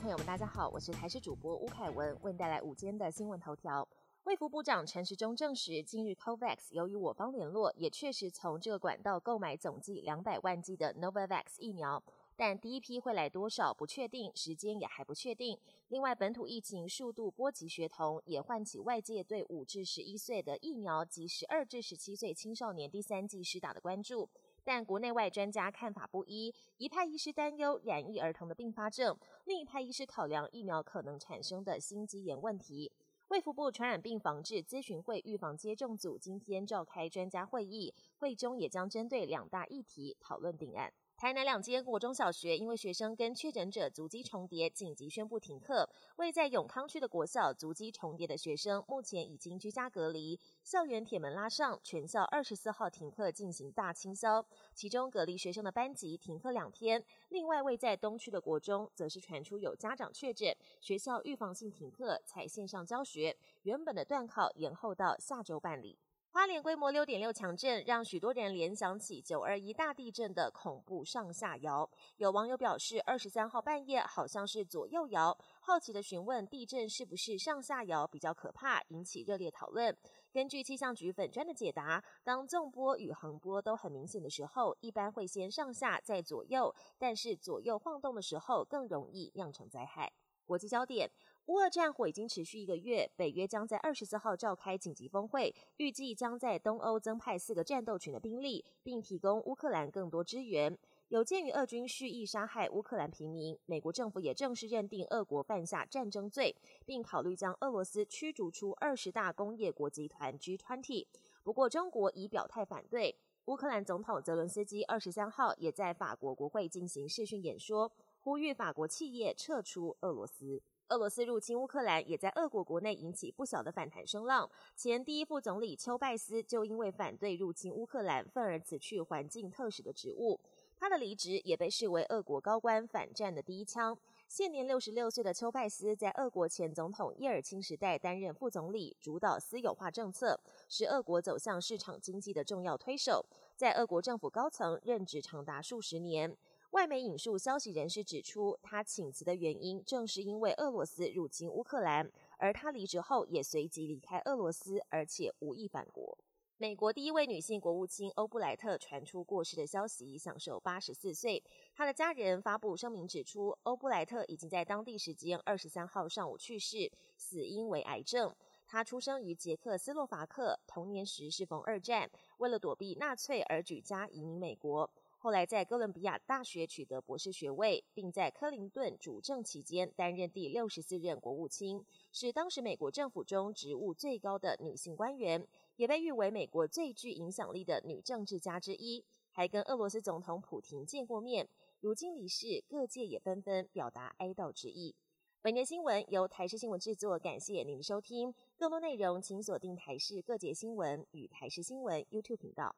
朋友们大家好，我是台视主播吴凯文，为您带来午间的新闻头条。卫福部长陈时中证实，近日 COVAX 由于我方联络，也确实从这个管道购买总计两百万剂的 Novavax 疫苗，但第一批会来多少不确定，时间也还不确定。另外，本土疫情数度波及学童，也唤起外界对五至十一岁的疫苗及十二至十七岁青少年第三剂施打的关注。但国内外专家看法不一，一派医师担忧染疫儿童的并发症，另一派医师考量疫苗可能产生的心肌炎问题。卫福部传染病防治咨询会预防接种组今天召开专家会议，会中也将针对两大议题讨论定案。台南两间国中小学因为学生跟确诊者足迹重叠，紧急宣布停课。位在永康区的国校足迹重叠的学生，目前已经居家隔离，校园铁门拉上，全校二十四号停课进行大清消。其中隔离学生的班级停课两天。另外位在东区的国中，则是传出有家长确诊，学校预防性停课，采线上教学，原本的断考延后到下周办理。花莲规模六点六强震，让许多人联想起九二一大地震的恐怖上下摇。有网友表示，二十三号半夜好像是左右摇，好奇的询问地震是不是上下摇比较可怕，引起热烈讨论。根据气象局粉砖的解答，当纵波与横波都很明显的时候，一般会先上下再左右，但是左右晃动的时候更容易酿成灾害。国际焦点。乌俄战火已经持续一个月，北约将在二十四号召开紧急峰会，预计将在东欧增派四个战斗群的兵力，并提供乌克兰更多支援。有鉴于俄军蓄意杀害乌克兰平民，美国政府也正式认定俄国犯下战争罪，并考虑将俄罗斯驱逐出二十大工业国集团 G20。不过，中国已表态反对。乌克兰总统泽伦斯基二十三号也在法国国会进行视讯演说，呼吁法国企业撤出俄罗斯。俄罗斯入侵乌克兰，也在俄国国内引起不小的反弹声浪。前第一副总理丘拜斯就因为反对入侵乌克兰，愤而辞去环境特使的职务。他的离职也被视为俄国高官反战的第一枪。现年六十六岁的丘拜斯，在俄国前总统叶尔钦时代担任副总理，主导私有化政策，是俄国走向市场经济的重要推手。在俄国政府高层任职长达数十年。外媒引述消息人士指出，他请辞的原因正是因为俄罗斯入侵乌克兰，而他离职后也随即离开俄罗斯，而且无意返国。美国第一位女性国务卿欧布莱特传出过世的消息，享受八十四岁。她的家人发布声明指出，欧布莱特已经在当地时间二十三号上午去世，死因为癌症。她出生于捷克斯洛伐克，童年时适逢二战，为了躲避纳粹而举家移民美国。后来在哥伦比亚大学取得博士学位，并在克林顿主政期间担任第六十四任国务卿，是当时美国政府中职务最高的女性官员，也被誉为美国最具影响力的女政治家之一。还跟俄罗斯总统普廷见过面。如今离世，各界也纷纷表达哀悼之意。本年新闻由台视新闻制作，感谢您的收听。更多内容请锁定台视各界新闻与台视新闻 YouTube 频道。